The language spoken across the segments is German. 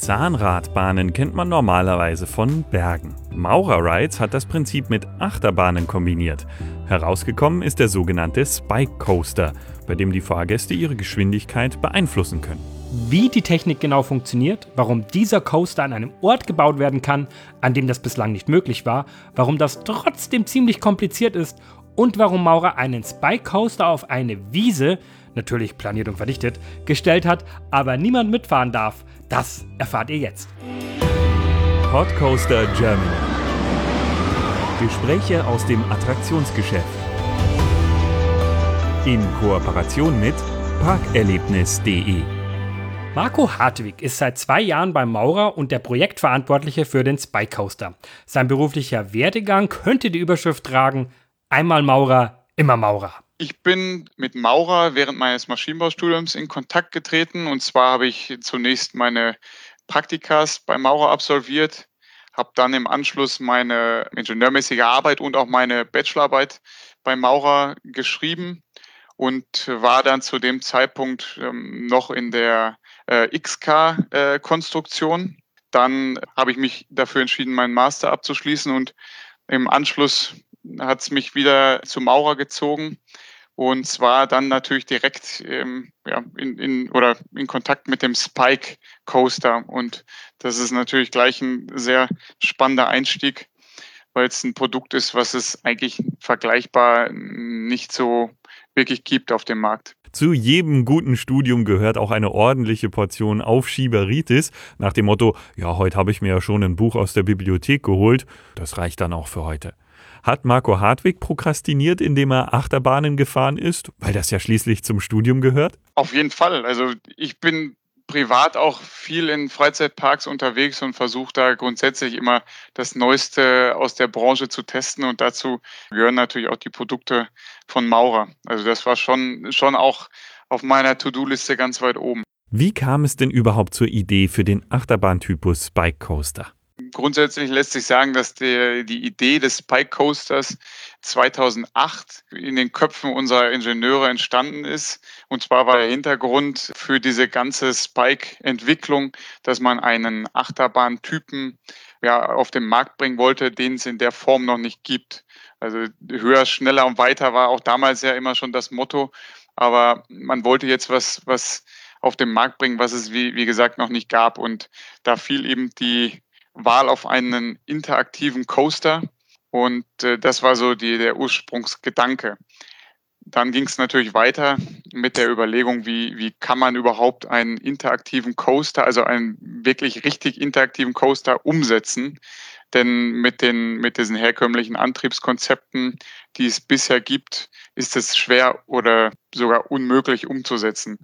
Zahnradbahnen kennt man normalerweise von Bergen. Maurer Rides hat das Prinzip mit Achterbahnen kombiniert. Herausgekommen ist der sogenannte Spike Coaster, bei dem die Fahrgäste ihre Geschwindigkeit beeinflussen können. Wie die Technik genau funktioniert, warum dieser Coaster an einem Ort gebaut werden kann, an dem das bislang nicht möglich war, warum das trotzdem ziemlich kompliziert ist und warum Maurer einen Spike Coaster auf eine Wiese, natürlich planiert und verdichtet, gestellt hat, aber niemand mitfahren darf, das erfahrt ihr jetzt. Podcoaster Germany. Gespräche aus dem Attraktionsgeschäft. In Kooperation mit parkerlebnis.de. Marco Hartwig ist seit zwei Jahren beim Maurer und der Projektverantwortliche für den Spike Coaster. Sein beruflicher Werdegang könnte die Überschrift tragen: Einmal Maurer, immer Maurer. Ich bin mit Maurer während meines Maschinenbaustudiums in Kontakt getreten. Und zwar habe ich zunächst meine Praktikas bei Maurer absolviert, habe dann im Anschluss meine ingenieurmäßige Arbeit und auch meine Bachelorarbeit bei Maurer geschrieben und war dann zu dem Zeitpunkt ähm, noch in der äh, XK-Konstruktion. Äh, dann habe ich mich dafür entschieden, meinen Master abzuschließen und im Anschluss hat es mich wieder zu Maurer gezogen und zwar dann natürlich direkt ähm, ja, in, in, oder in Kontakt mit dem Spike Coaster. Und das ist natürlich gleich ein sehr spannender Einstieg, weil es ein Produkt ist, was es eigentlich vergleichbar nicht so wirklich gibt auf dem Markt. Zu jedem guten Studium gehört auch eine ordentliche Portion Aufschieberitis, nach dem Motto, ja, heute habe ich mir ja schon ein Buch aus der Bibliothek geholt, das reicht dann auch für heute. Hat Marco Hartwig prokrastiniert, indem er Achterbahnen gefahren ist, weil das ja schließlich zum Studium gehört? Auf jeden Fall. Also ich bin privat auch viel in Freizeitparks unterwegs und versuche da grundsätzlich immer das Neueste aus der Branche zu testen und dazu gehören natürlich auch die Produkte von Maurer. Also das war schon, schon auch auf meiner To-Do-Liste ganz weit oben. Wie kam es denn überhaupt zur Idee für den Achterbahntypus Spike Coaster? Grundsätzlich lässt sich sagen, dass die, die Idee des Spike Coasters 2008 in den Köpfen unserer Ingenieure entstanden ist. Und zwar war der Hintergrund für diese ganze Spike-Entwicklung, dass man einen Achterbahntypen ja, auf den Markt bringen wollte, den es in der Form noch nicht gibt. Also höher, schneller und weiter war auch damals ja immer schon das Motto. Aber man wollte jetzt was, was auf den Markt bringen, was es, wie, wie gesagt, noch nicht gab. Und da fiel eben die Wahl auf einen interaktiven Coaster. Und äh, das war so die, der Ursprungsgedanke. Dann ging es natürlich weiter mit der Überlegung, wie, wie kann man überhaupt einen interaktiven Coaster, also einen wirklich richtig interaktiven Coaster umsetzen. Denn mit, den, mit diesen herkömmlichen Antriebskonzepten, die es bisher gibt, ist es schwer oder sogar unmöglich umzusetzen.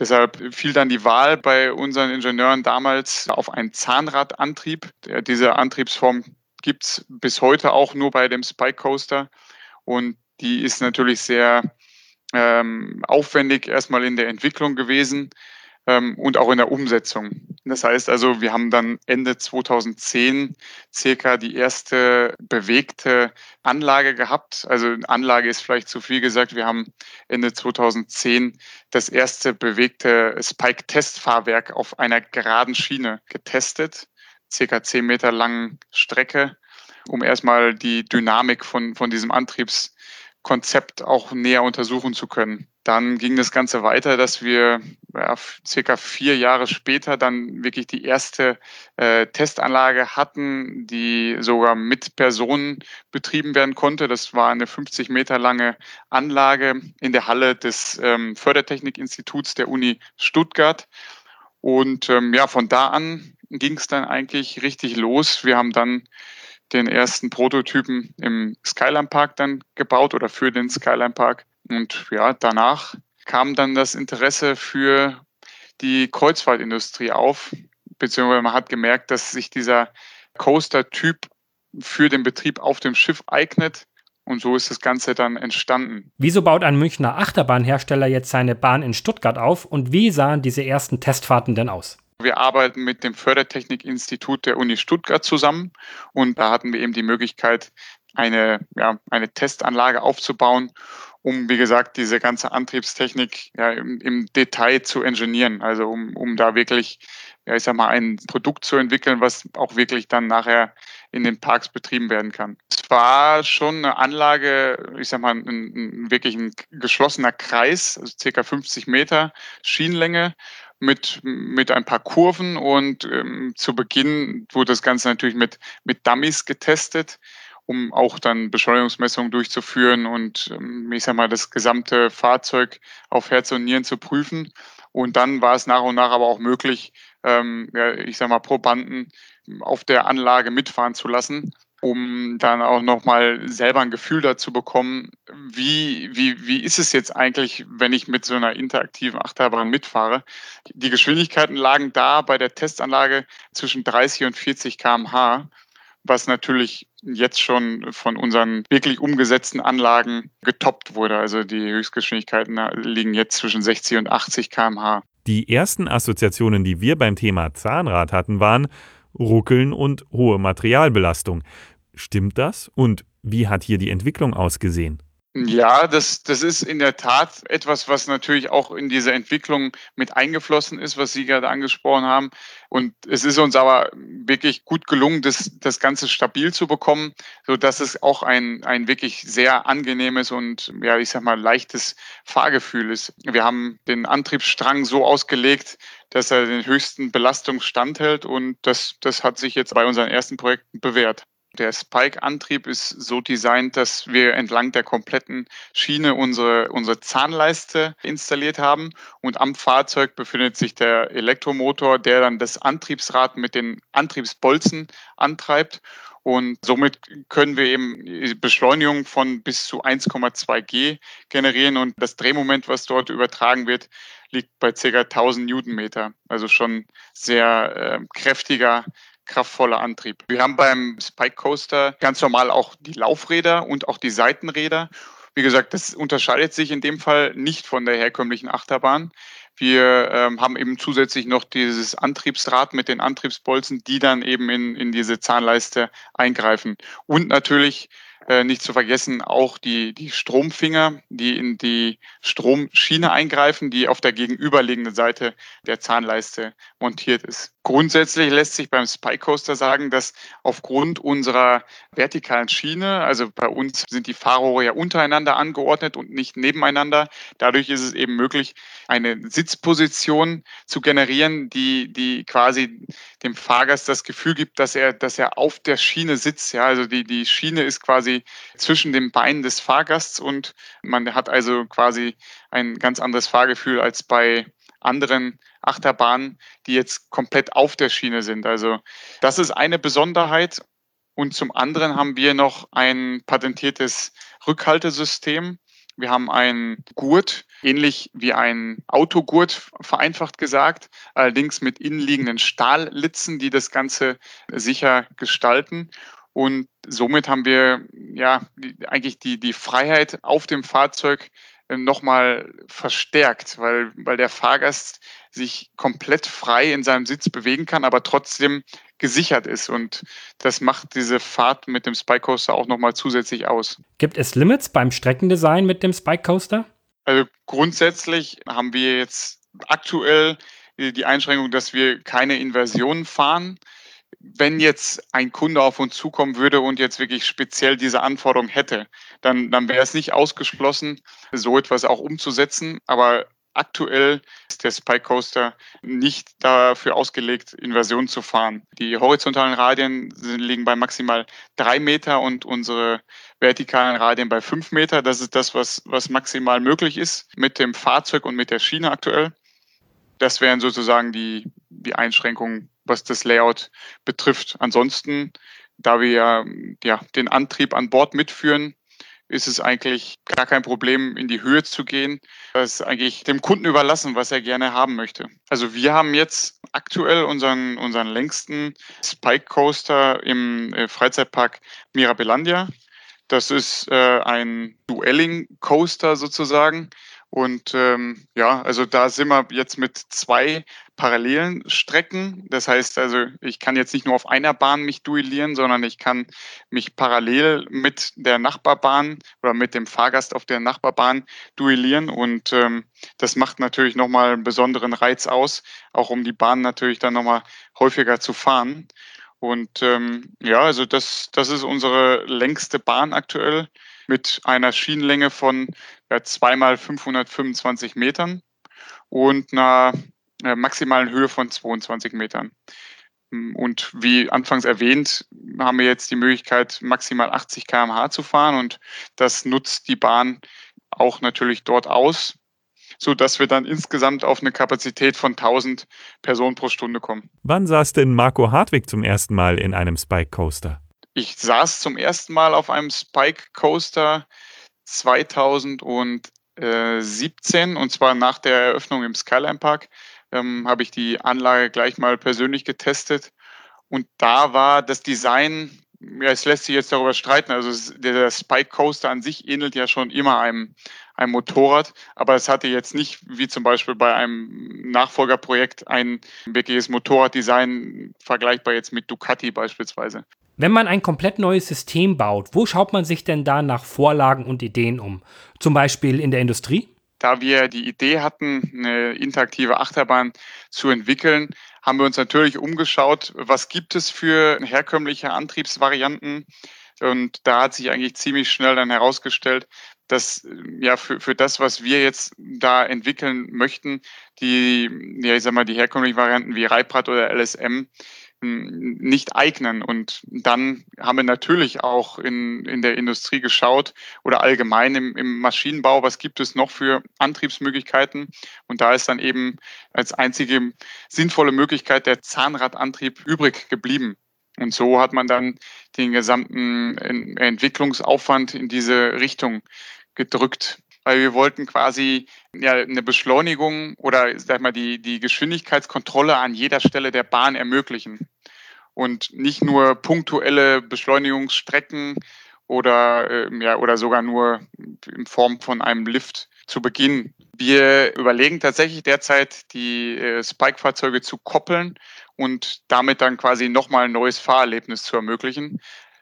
Deshalb fiel dann die Wahl bei unseren Ingenieuren damals auf einen Zahnradantrieb. Diese Antriebsform gibt es bis heute auch nur bei dem Spike Coaster. Und die ist natürlich sehr ähm, aufwendig erstmal in der Entwicklung gewesen ähm, und auch in der Umsetzung. Das heißt also, wir haben dann Ende 2010 circa die erste bewegte Anlage gehabt. Also Anlage ist vielleicht zu viel gesagt. Wir haben Ende 2010 das erste bewegte Spike-Testfahrwerk auf einer geraden Schiene getestet, circa 10 Meter langen Strecke, um erstmal die Dynamik von, von diesem Antriebskonzept auch näher untersuchen zu können. Dann ging das Ganze weiter, dass wir ja, circa vier Jahre später dann wirklich die erste äh, Testanlage hatten, die sogar mit Personen betrieben werden konnte. Das war eine 50 Meter lange Anlage in der Halle des ähm, Fördertechnikinstituts der Uni Stuttgart. Und ähm, ja, von da an ging es dann eigentlich richtig los. Wir haben dann den ersten Prototypen im Skyline Park dann gebaut oder für den Skyline Park und ja, danach kam dann das Interesse für die Kreuzfahrtindustrie auf, beziehungsweise man hat gemerkt, dass sich dieser Coaster-Typ für den Betrieb auf dem Schiff eignet. Und so ist das Ganze dann entstanden. Wieso baut ein Münchner Achterbahnhersteller jetzt seine Bahn in Stuttgart auf und wie sahen diese ersten Testfahrten denn aus? Wir arbeiten mit dem Fördertechnikinstitut der Uni Stuttgart zusammen und da hatten wir eben die Möglichkeit, eine, ja, eine Testanlage aufzubauen um, wie gesagt, diese ganze Antriebstechnik ja, im, im Detail zu ingenieren. Also um, um da wirklich, ja, ich sag mal, ein Produkt zu entwickeln, was auch wirklich dann nachher in den Parks betrieben werden kann. Es war schon eine Anlage, ich sag mal, ein, ein wirklich ein geschlossener Kreis, also circa 50 Meter Schienenlänge mit, mit ein paar Kurven und ähm, zu Beginn wurde das Ganze natürlich mit, mit Dummies getestet um auch dann Beschleunigungsmessungen durchzuführen und ähm, ich sag mal, das gesamte Fahrzeug auf Herz und Nieren zu prüfen. Und dann war es nach und nach aber auch möglich, ähm, ja, ich sag mal, Probanden auf der Anlage mitfahren zu lassen, um dann auch nochmal selber ein Gefühl dazu bekommen, wie, wie, wie ist es jetzt eigentlich, wenn ich mit so einer interaktiven Achterbahn mitfahre. Die Geschwindigkeiten lagen da bei der Testanlage zwischen 30 und 40 km/h was natürlich jetzt schon von unseren wirklich umgesetzten Anlagen getoppt wurde. Also die Höchstgeschwindigkeiten liegen jetzt zwischen 60 und 80 km/h. Die ersten Assoziationen, die wir beim Thema Zahnrad hatten, waren Ruckeln und hohe Materialbelastung. Stimmt das? Und wie hat hier die Entwicklung ausgesehen? Ja, das, das ist in der Tat etwas, was natürlich auch in diese Entwicklung mit eingeflossen ist, was Sie gerade angesprochen haben. Und es ist uns aber wirklich gut gelungen, das, das Ganze stabil zu bekommen, so dass es auch ein, ein wirklich sehr angenehmes und, ja, ich sag mal, leichtes Fahrgefühl ist. Wir haben den Antriebsstrang so ausgelegt, dass er den höchsten Belastungen standhält und das, das hat sich jetzt bei unseren ersten Projekten bewährt. Der Spike-Antrieb ist so designt, dass wir entlang der kompletten Schiene unsere, unsere Zahnleiste installiert haben und am Fahrzeug befindet sich der Elektromotor, der dann das Antriebsrad mit den Antriebsbolzen antreibt und somit können wir eben Beschleunigung von bis zu 1,2 G generieren und das Drehmoment, was dort übertragen wird, liegt bei ca. 1000 Newtonmeter. Also schon sehr äh, kräftiger kraftvoller Antrieb. Wir haben beim Spike Coaster ganz normal auch die Laufräder und auch die Seitenräder. Wie gesagt, das unterscheidet sich in dem Fall nicht von der herkömmlichen Achterbahn. Wir ähm, haben eben zusätzlich noch dieses Antriebsrad mit den Antriebsbolzen, die dann eben in, in diese Zahnleiste eingreifen. Und natürlich äh, nicht zu vergessen auch die, die Stromfinger, die in die Stromschiene eingreifen, die auf der gegenüberliegenden Seite der Zahnleiste montiert ist. Grundsätzlich lässt sich beim Spike Coaster sagen, dass aufgrund unserer vertikalen Schiene, also bei uns sind die Fahrrohre ja untereinander angeordnet und nicht nebeneinander, dadurch ist es eben möglich, eine Sitzposition zu generieren, die, die quasi dem Fahrgast das Gefühl gibt, dass er, dass er auf der Schiene sitzt. Ja, also die, die Schiene ist quasi zwischen den Beinen des Fahrgasts und man hat also quasi ein ganz anderes Fahrgefühl als bei anderen Achterbahnen, die jetzt komplett auf der Schiene sind. Also das ist eine Besonderheit. Und zum anderen haben wir noch ein patentiertes Rückhaltesystem. Wir haben einen Gurt, ähnlich wie ein Autogurt, vereinfacht gesagt, allerdings mit innenliegenden Stahllitzen, die das Ganze sicher gestalten. Und somit haben wir ja eigentlich die, die Freiheit auf dem Fahrzeug nochmal verstärkt, weil, weil der Fahrgast sich komplett frei in seinem Sitz bewegen kann, aber trotzdem gesichert ist. Und das macht diese Fahrt mit dem Spike Coaster auch nochmal zusätzlich aus. Gibt es Limits beim Streckendesign mit dem Spike Coaster? Also grundsätzlich haben wir jetzt aktuell die Einschränkung, dass wir keine Inversionen fahren wenn jetzt ein Kunde auf uns zukommen würde und jetzt wirklich speziell diese Anforderung hätte, dann, dann wäre es nicht ausgeschlossen, so etwas auch umzusetzen. Aber aktuell ist der Spike Coaster nicht dafür ausgelegt, Inversion zu fahren. Die horizontalen Radien liegen bei maximal drei Meter und unsere vertikalen Radien bei fünf Meter. Das ist das, was, was maximal möglich ist mit dem Fahrzeug und mit der Schiene aktuell. Das wären sozusagen die, die Einschränkungen was das Layout betrifft. Ansonsten, da wir ja den Antrieb an Bord mitführen, ist es eigentlich gar kein Problem, in die Höhe zu gehen. Das ist eigentlich dem Kunden überlassen, was er gerne haben möchte. Also wir haben jetzt aktuell unseren, unseren längsten Spike Coaster im äh, Freizeitpark Mirabelandia. Das ist äh, ein Duelling Coaster sozusagen Und ähm, ja, also da sind wir jetzt mit zwei parallelen Strecken. Das heißt also, ich kann jetzt nicht nur auf einer Bahn mich duellieren, sondern ich kann mich parallel mit der Nachbarbahn oder mit dem Fahrgast auf der Nachbarbahn duellieren. Und ähm, das macht natürlich nochmal einen besonderen Reiz aus, auch um die Bahn natürlich dann nochmal häufiger zu fahren. Und ähm, ja, also das, das ist unsere längste Bahn aktuell mit einer Schienenlänge von ja, zweimal 525 Metern und einer äh, maximalen Höhe von 22 Metern. Und wie anfangs erwähnt, haben wir jetzt die Möglichkeit, maximal 80 km/h zu fahren und das nutzt die Bahn auch natürlich dort aus, sodass wir dann insgesamt auf eine Kapazität von 1000 Personen pro Stunde kommen. Wann saß denn Marco Hartwig zum ersten Mal in einem Spike Coaster? Ich saß zum ersten Mal auf einem Spike Coaster 2017 und zwar nach der Eröffnung im Skyline Park ähm, habe ich die Anlage gleich mal persönlich getestet und da war das Design, ja, es lässt sich jetzt darüber streiten. Also der Spike Coaster an sich ähnelt ja schon immer einem, einem Motorrad, aber es hatte jetzt nicht wie zum Beispiel bei einem Nachfolgerprojekt ein wirkliches Motorraddesign vergleichbar jetzt mit Ducati beispielsweise. Wenn man ein komplett neues System baut, wo schaut man sich denn da nach Vorlagen und Ideen um? Zum Beispiel in der Industrie? Da wir die Idee hatten, eine interaktive Achterbahn zu entwickeln, haben wir uns natürlich umgeschaut, was gibt es für herkömmliche Antriebsvarianten. Und da hat sich eigentlich ziemlich schnell dann herausgestellt, dass ja für, für das, was wir jetzt da entwickeln möchten, die, ja, ich sag mal, die herkömmlichen Varianten wie Reibrad oder LSM nicht eignen. Und dann haben wir natürlich auch in, in der Industrie geschaut oder allgemein im, im Maschinenbau, was gibt es noch für Antriebsmöglichkeiten. Und da ist dann eben als einzige sinnvolle Möglichkeit der Zahnradantrieb übrig geblieben. Und so hat man dann den gesamten Entwicklungsaufwand in diese Richtung gedrückt weil wir wollten quasi ja, eine Beschleunigung oder sag mal die, die Geschwindigkeitskontrolle an jeder Stelle der Bahn ermöglichen und nicht nur punktuelle Beschleunigungsstrecken oder, äh, ja, oder sogar nur in Form von einem Lift zu Beginn. Wir überlegen tatsächlich derzeit, die äh, Spike-Fahrzeuge zu koppeln und damit dann quasi nochmal ein neues Fahrerlebnis zu ermöglichen.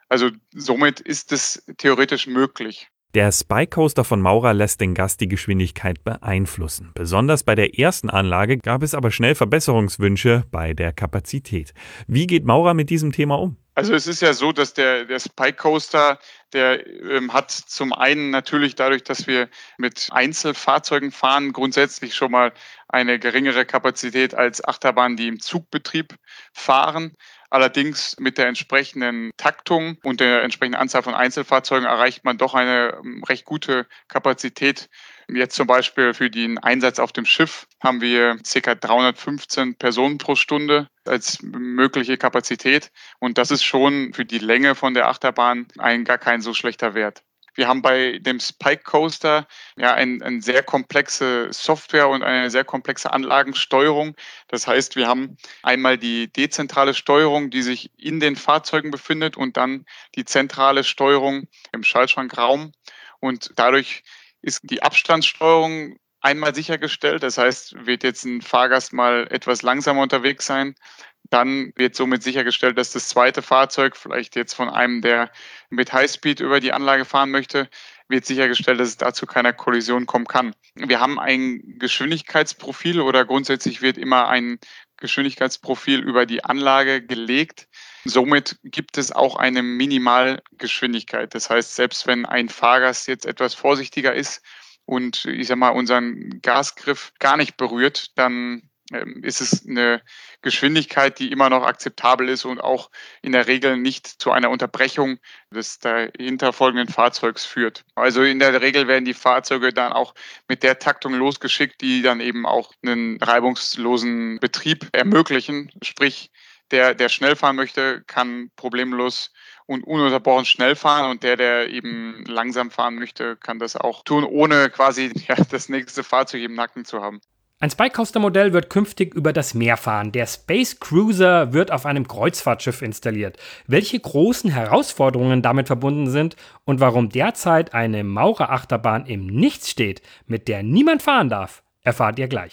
Also somit ist es theoretisch möglich. Der Spike Coaster von Maurer lässt den Gast die Geschwindigkeit beeinflussen. Besonders bei der ersten Anlage gab es aber schnell Verbesserungswünsche bei der Kapazität. Wie geht Maurer mit diesem Thema um? Also es ist ja so, dass der, der Spike Coaster, der ähm, hat zum einen natürlich dadurch, dass wir mit Einzelfahrzeugen fahren, grundsätzlich schon mal eine geringere Kapazität als Achterbahnen, die im Zugbetrieb fahren. Allerdings mit der entsprechenden Taktung und der entsprechenden Anzahl von Einzelfahrzeugen erreicht man doch eine ähm, recht gute Kapazität. Jetzt zum Beispiel für den Einsatz auf dem Schiff haben wir ca. 315 Personen pro Stunde als mögliche Kapazität. Und das ist schon für die Länge von der Achterbahn ein gar kein so schlechter Wert. Wir haben bei dem Spike Coaster ja ein, eine sehr komplexe Software und eine sehr komplexe Anlagensteuerung. Das heißt, wir haben einmal die dezentrale Steuerung, die sich in den Fahrzeugen befindet und dann die zentrale Steuerung im Schaltschrankraum. Und dadurch ist die Abstandssteuerung einmal sichergestellt. Das heißt, wird jetzt ein Fahrgast mal etwas langsamer unterwegs sein, dann wird somit sichergestellt, dass das zweite Fahrzeug, vielleicht jetzt von einem, der mit Highspeed über die Anlage fahren möchte, wird sichergestellt, dass es dazu keiner Kollision kommen kann. Wir haben ein Geschwindigkeitsprofil oder grundsätzlich wird immer ein Geschwindigkeitsprofil über die Anlage gelegt. Somit gibt es auch eine Minimalgeschwindigkeit. Das heißt, selbst wenn ein Fahrgast jetzt etwas vorsichtiger ist und ich sag mal unseren Gasgriff gar nicht berührt, dann ist es eine Geschwindigkeit, die immer noch akzeptabel ist und auch in der Regel nicht zu einer Unterbrechung des dahinter folgenden Fahrzeugs führt. Also in der Regel werden die Fahrzeuge dann auch mit der Taktung losgeschickt, die dann eben auch einen reibungslosen Betrieb ermöglichen. Sprich, der, der schnell fahren möchte, kann problemlos und ununterbrochen schnell fahren und der, der eben langsam fahren möchte, kann das auch tun, ohne quasi ja, das nächste Fahrzeug im Nacken zu haben. Ein Spy Coaster Modell wird künftig über das Meer fahren. Der Space Cruiser wird auf einem Kreuzfahrtschiff installiert. Welche großen Herausforderungen damit verbunden sind und warum derzeit eine Maurer-Achterbahn im Nichts steht, mit der niemand fahren darf, erfahrt ihr gleich.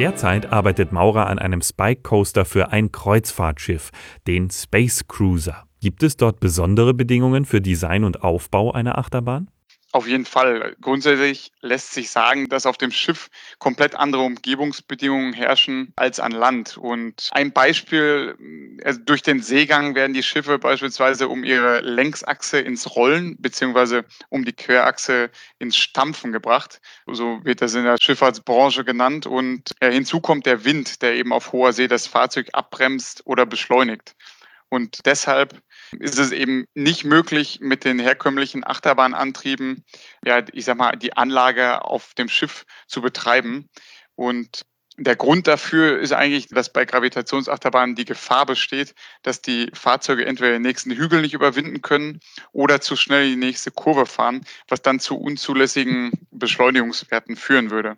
Derzeit arbeitet Maurer an einem Spike Coaster für ein Kreuzfahrtschiff, den Space Cruiser. Gibt es dort besondere Bedingungen für Design und Aufbau einer Achterbahn? Auf jeden Fall. Grundsätzlich lässt sich sagen, dass auf dem Schiff komplett andere Umgebungsbedingungen herrschen als an Land. Und ein Beispiel, also durch den Seegang werden die Schiffe beispielsweise um ihre Längsachse ins Rollen beziehungsweise um die Querachse ins Stampfen gebracht. So wird das in der Schifffahrtsbranche genannt. Und hinzu kommt der Wind, der eben auf hoher See das Fahrzeug abbremst oder beschleunigt. Und deshalb ist es eben nicht möglich, mit den herkömmlichen Achterbahnantrieben, ja, ich sag mal, die Anlage auf dem Schiff zu betreiben. Und der Grund dafür ist eigentlich, dass bei Gravitationsachterbahnen die Gefahr besteht, dass die Fahrzeuge entweder den nächsten Hügel nicht überwinden können oder zu schnell die nächste Kurve fahren, was dann zu unzulässigen Beschleunigungswerten führen würde.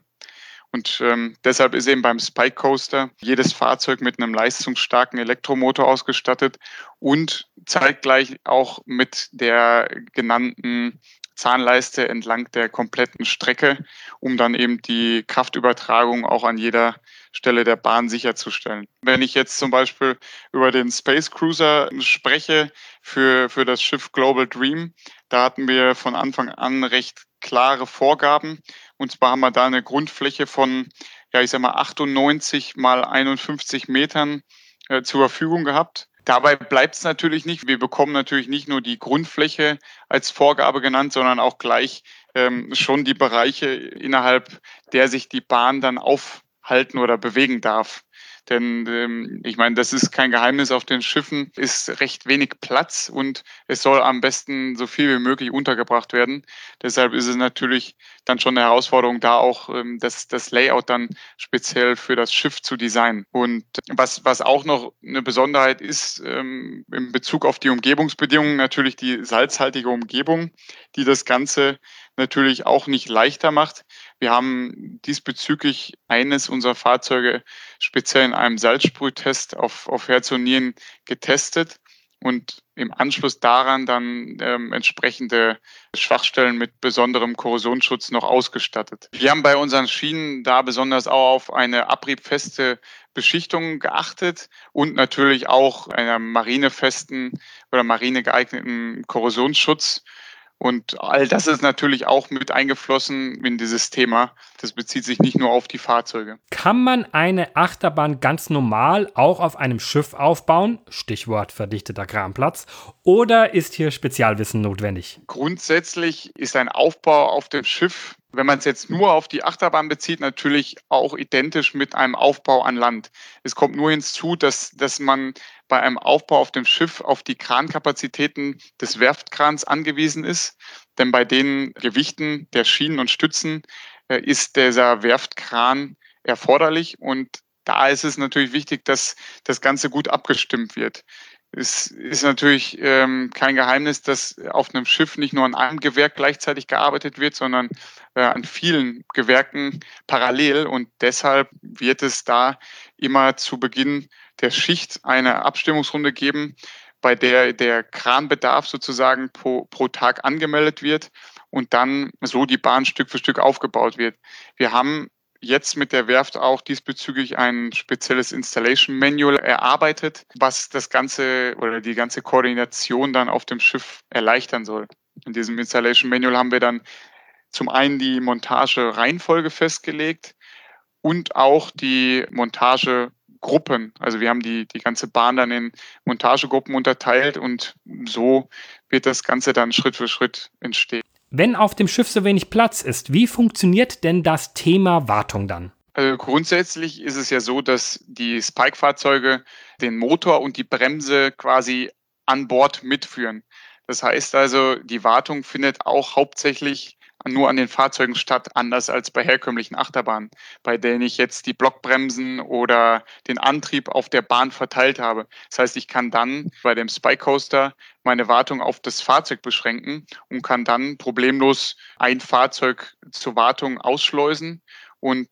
Und ähm, deshalb ist eben beim Spike Coaster jedes Fahrzeug mit einem leistungsstarken Elektromotor ausgestattet und zeitgleich auch mit der genannten Zahnleiste entlang der kompletten Strecke, um dann eben die Kraftübertragung auch an jeder Stelle der Bahn sicherzustellen. Wenn ich jetzt zum Beispiel über den Space Cruiser spreche für, für das Schiff Global Dream, da hatten wir von Anfang an recht klare Vorgaben. Und zwar haben wir da eine Grundfläche von, ja, ich sag mal, 98 mal 51 Metern äh, zur Verfügung gehabt. Dabei bleibt es natürlich nicht. Wir bekommen natürlich nicht nur die Grundfläche als Vorgabe genannt, sondern auch gleich ähm, schon die Bereiche, innerhalb der sich die Bahn dann aufhalten oder bewegen darf. Denn ähm, ich meine, das ist kein Geheimnis, auf den Schiffen ist recht wenig Platz und es soll am besten so viel wie möglich untergebracht werden. Deshalb ist es natürlich dann schon eine Herausforderung, da auch ähm, das, das Layout dann speziell für das Schiff zu designen. Und was, was auch noch eine Besonderheit ist, ähm, in Bezug auf die Umgebungsbedingungen, natürlich die salzhaltige Umgebung, die das Ganze natürlich auch nicht leichter macht. Wir haben diesbezüglich eines unserer Fahrzeuge speziell in einem Salzsprühtest auf, auf Herz und Nieren getestet und im Anschluss daran dann ähm, entsprechende Schwachstellen mit besonderem Korrosionsschutz noch ausgestattet. Wir haben bei unseren Schienen da besonders auch auf eine abriebfeste Beschichtung geachtet und natürlich auch einer marinefesten oder marinegeeigneten Korrosionsschutz. Und all das ist natürlich auch mit eingeflossen in dieses Thema. Das bezieht sich nicht nur auf die Fahrzeuge. Kann man eine Achterbahn ganz normal auch auf einem Schiff aufbauen? Stichwort verdichteter Kramplatz. Oder ist hier Spezialwissen notwendig? Grundsätzlich ist ein Aufbau auf dem Schiff wenn man es jetzt nur auf die Achterbahn bezieht, natürlich auch identisch mit einem Aufbau an Land. Es kommt nur hinzu, dass, dass man bei einem Aufbau auf dem Schiff auf die Krankapazitäten des Werftkrans angewiesen ist. Denn bei den Gewichten der Schienen und Stützen äh, ist dieser Werftkran erforderlich. Und da ist es natürlich wichtig, dass das Ganze gut abgestimmt wird. Es ist natürlich ähm, kein Geheimnis, dass auf einem Schiff nicht nur an einem Gewerk gleichzeitig gearbeitet wird, sondern äh, an vielen Gewerken parallel. Und deshalb wird es da immer zu Beginn der Schicht eine Abstimmungsrunde geben, bei der der Kranbedarf sozusagen pro, pro Tag angemeldet wird und dann so die Bahn Stück für Stück aufgebaut wird. Wir haben jetzt mit der Werft auch diesbezüglich ein spezielles Installation Manual erarbeitet, was das Ganze oder die ganze Koordination dann auf dem Schiff erleichtern soll. In diesem Installation Manual haben wir dann zum einen die Montage-Reihenfolge festgelegt und auch die Montagegruppen. Also wir haben die, die ganze Bahn dann in Montagegruppen unterteilt und so wird das Ganze dann Schritt für Schritt entstehen. Wenn auf dem Schiff so wenig Platz ist, wie funktioniert denn das Thema Wartung dann? Also grundsätzlich ist es ja so, dass die Spike-Fahrzeuge den Motor und die Bremse quasi an Bord mitführen. Das heißt also, die Wartung findet auch hauptsächlich nur an den Fahrzeugen statt, anders als bei herkömmlichen Achterbahnen, bei denen ich jetzt die Blockbremsen oder den Antrieb auf der Bahn verteilt habe. Das heißt, ich kann dann bei dem Spike Coaster meine Wartung auf das Fahrzeug beschränken und kann dann problemlos ein Fahrzeug zur Wartung ausschleusen und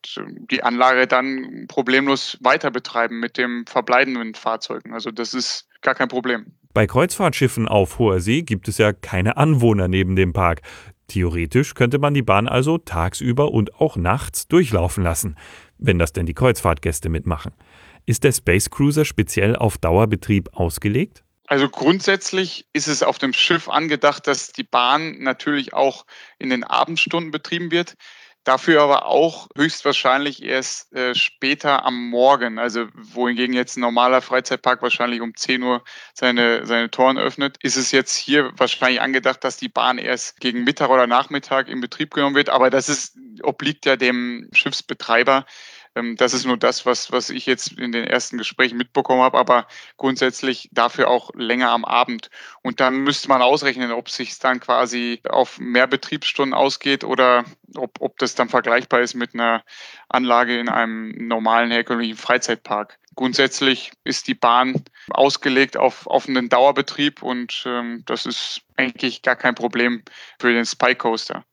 die Anlage dann problemlos weiter betreiben mit dem verbleibenden Fahrzeugen. Also das ist gar kein Problem. Bei Kreuzfahrtschiffen auf hoher See gibt es ja keine Anwohner neben dem Park. Theoretisch könnte man die Bahn also tagsüber und auch nachts durchlaufen lassen, wenn das denn die Kreuzfahrtgäste mitmachen. Ist der Space Cruiser speziell auf Dauerbetrieb ausgelegt? Also grundsätzlich ist es auf dem Schiff angedacht, dass die Bahn natürlich auch in den Abendstunden betrieben wird. Dafür aber auch höchstwahrscheinlich erst äh, später am Morgen. Also wohingegen jetzt ein normaler Freizeitpark wahrscheinlich um 10 Uhr seine, seine Toren öffnet, ist es jetzt hier wahrscheinlich angedacht, dass die Bahn erst gegen Mittag oder Nachmittag in Betrieb genommen wird. Aber das ist, obliegt ja dem Schiffsbetreiber. Ähm, das ist nur das, was, was ich jetzt in den ersten Gesprächen mitbekommen habe, aber grundsätzlich dafür auch länger am Abend. Und dann müsste man ausrechnen, ob sich dann quasi auf mehr Betriebsstunden ausgeht oder ob, ob das dann vergleichbar ist mit einer Anlage in einem normalen herkömmlichen Freizeitpark. Grundsätzlich ist die Bahn ausgelegt auf, auf einen Dauerbetrieb und ähm, das ist eigentlich gar kein Problem für den Spy Coaster.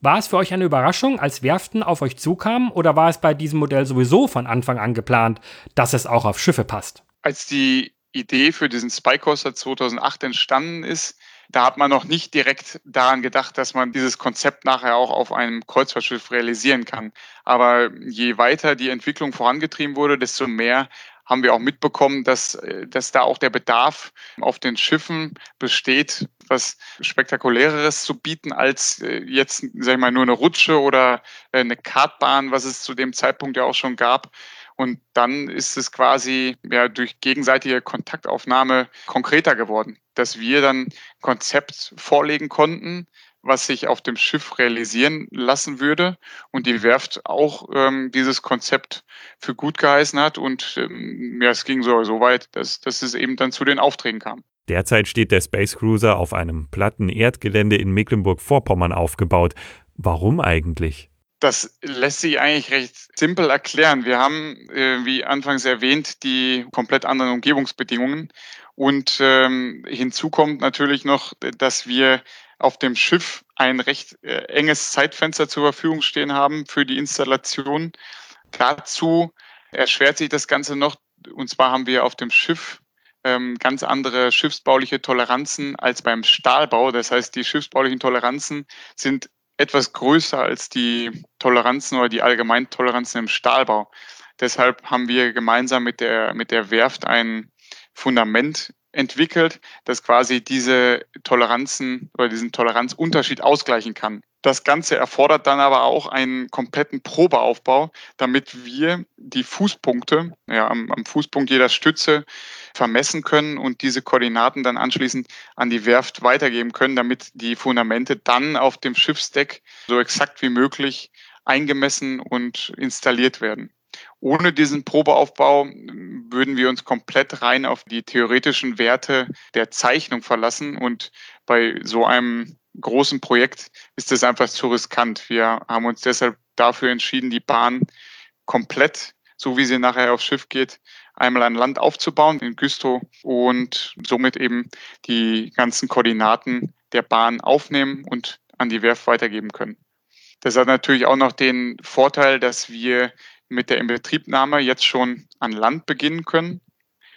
War es für euch eine Überraschung, als Werften auf euch zukamen, oder war es bei diesem Modell sowieso von Anfang an geplant, dass es auch auf Schiffe passt? Als die Idee für diesen Spy Coaster 2008 entstanden ist, da hat man noch nicht direkt daran gedacht, dass man dieses Konzept nachher auch auf einem Kreuzfahrtschiff realisieren kann. Aber je weiter die Entwicklung vorangetrieben wurde, desto mehr haben wir auch mitbekommen, dass, äh, dass da auch der Bedarf auf den Schiffen besteht, was Spektakuläres zu bieten als äh, jetzt, sag ich mal, nur eine Rutsche oder äh, eine Kartbahn, was es zu dem Zeitpunkt ja auch schon gab. Und dann ist es quasi ja, durch gegenseitige Kontaktaufnahme konkreter geworden, dass wir dann Konzept vorlegen konnten, was sich auf dem Schiff realisieren lassen würde und die Werft auch ähm, dieses Konzept für gut geheißen hat und ähm, ja, es ging so, so weit, dass, dass es eben dann zu den Aufträgen kam. Derzeit steht der Space Cruiser auf einem platten Erdgelände in Mecklenburg-Vorpommern aufgebaut. Warum eigentlich? Das lässt sich eigentlich recht simpel erklären. Wir haben, äh, wie anfangs erwähnt, die komplett anderen Umgebungsbedingungen. Und ähm, hinzu kommt natürlich noch, dass wir auf dem Schiff ein recht äh, enges Zeitfenster zur Verfügung stehen haben für die Installation. Dazu erschwert sich das Ganze noch. Und zwar haben wir auf dem Schiff ähm, ganz andere schiffsbauliche Toleranzen als beim Stahlbau. Das heißt, die schiffsbaulichen Toleranzen sind etwas größer als die Toleranzen oder die Allgemeintoleranzen im Stahlbau. Deshalb haben wir gemeinsam mit der, mit der Werft ein Fundament entwickelt, das quasi diese Toleranzen oder diesen Toleranzunterschied ausgleichen kann. Das Ganze erfordert dann aber auch einen kompletten Probeaufbau, damit wir die Fußpunkte ja, am, am Fußpunkt jeder Stütze vermessen können und diese Koordinaten dann anschließend an die Werft weitergeben können, damit die Fundamente dann auf dem Schiffsdeck so exakt wie möglich eingemessen und installiert werden. Ohne diesen Probeaufbau würden wir uns komplett rein auf die theoretischen Werte der Zeichnung verlassen und bei so einem großen Projekt ist es einfach zu riskant. Wir haben uns deshalb dafür entschieden, die Bahn komplett, so wie sie nachher aufs Schiff geht, einmal an Land aufzubauen in Güstrow und somit eben die ganzen Koordinaten der Bahn aufnehmen und an die Werft weitergeben können. Das hat natürlich auch noch den Vorteil, dass wir mit der Inbetriebnahme jetzt schon an Land beginnen können.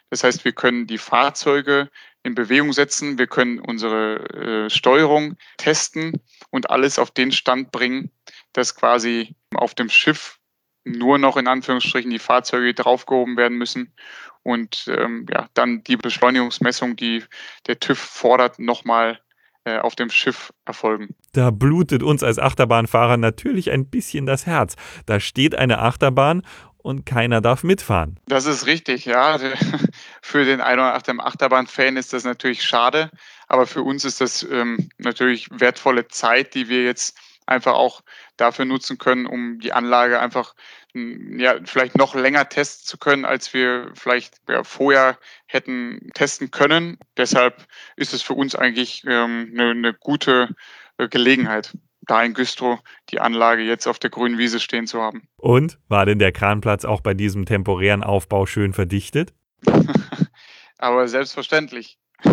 Das heißt, wir können die Fahrzeuge in Bewegung setzen, wir können unsere äh, Steuerung testen und alles auf den Stand bringen, dass quasi auf dem Schiff nur noch in Anführungsstrichen die Fahrzeuge draufgehoben werden müssen und ähm, ja, dann die Beschleunigungsmessung, die der TÜV fordert, nochmal äh, auf dem Schiff erfolgen. Da blutet uns als Achterbahnfahrer natürlich ein bisschen das Herz. Da steht eine Achterbahn und keiner darf mitfahren. Das ist richtig, ja. Für den einen oder anderen Achterbahn-Fan ist das natürlich schade, aber für uns ist das ähm, natürlich wertvolle Zeit, die wir jetzt einfach auch dafür nutzen können, um die Anlage einfach ja, vielleicht noch länger testen zu können, als wir vielleicht ja, vorher hätten testen können. Deshalb ist es für uns eigentlich ähm, eine, eine gute Gelegenheit, da in Güstrow die Anlage jetzt auf der grünen Wiese stehen zu haben. Und war denn der Kranplatz auch bei diesem temporären Aufbau schön verdichtet? Aber selbstverständlich.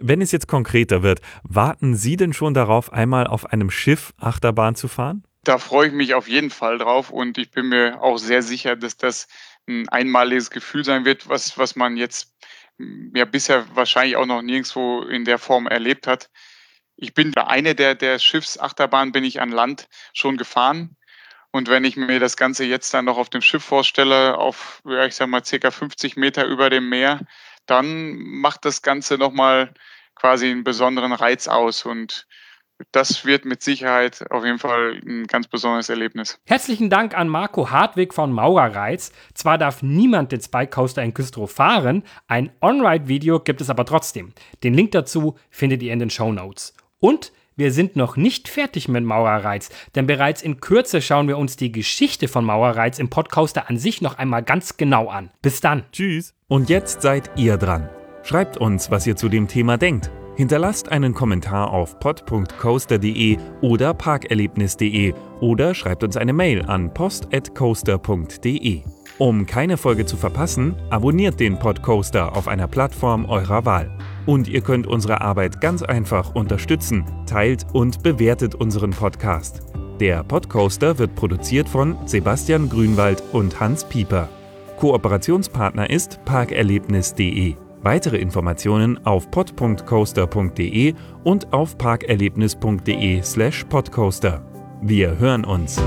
Wenn es jetzt konkreter wird, warten Sie denn schon darauf, einmal auf einem Schiff Achterbahn zu fahren? Da freue ich mich auf jeden Fall drauf und ich bin mir auch sehr sicher, dass das ein einmaliges Gefühl sein wird, was, was man jetzt ja bisher wahrscheinlich auch noch nirgendwo in der Form erlebt hat. Ich bin bei einer der, der Schiffsachterbahnen bin ich an Land schon gefahren. Und wenn ich mir das Ganze jetzt dann noch auf dem Schiff vorstelle, auf, ja, ich sag mal, circa 50 Meter über dem Meer, dann macht das Ganze nochmal quasi einen besonderen Reiz aus und das wird mit Sicherheit auf jeden Fall ein ganz besonderes Erlebnis. Herzlichen Dank an Marco Hartwig von Maurerreiz. Zwar darf niemand den Spike Coaster in Güstrow fahren, ein On-Ride-Video gibt es aber trotzdem. Den Link dazu findet ihr in den Show Notes. Und wir sind noch nicht fertig mit Maurerreiz, denn bereits in Kürze schauen wir uns die Geschichte von Maurerreiz im Podcaster an sich noch einmal ganz genau an. Bis dann. Tschüss. Und jetzt seid ihr dran. Schreibt uns, was ihr zu dem Thema denkt. Hinterlasst einen Kommentar auf pod.coaster.de oder parkerlebnis.de oder schreibt uns eine Mail an post.coaster.de. Um keine Folge zu verpassen, abonniert den Podcoaster auf einer Plattform eurer Wahl. Und ihr könnt unsere Arbeit ganz einfach unterstützen. Teilt und bewertet unseren Podcast. Der Podcoaster wird produziert von Sebastian Grünwald und Hans Pieper. Kooperationspartner ist parkerlebnis.de. Weitere Informationen auf pod.coaster.de und auf parkerlebnis.de/podcoaster. Wir hören uns.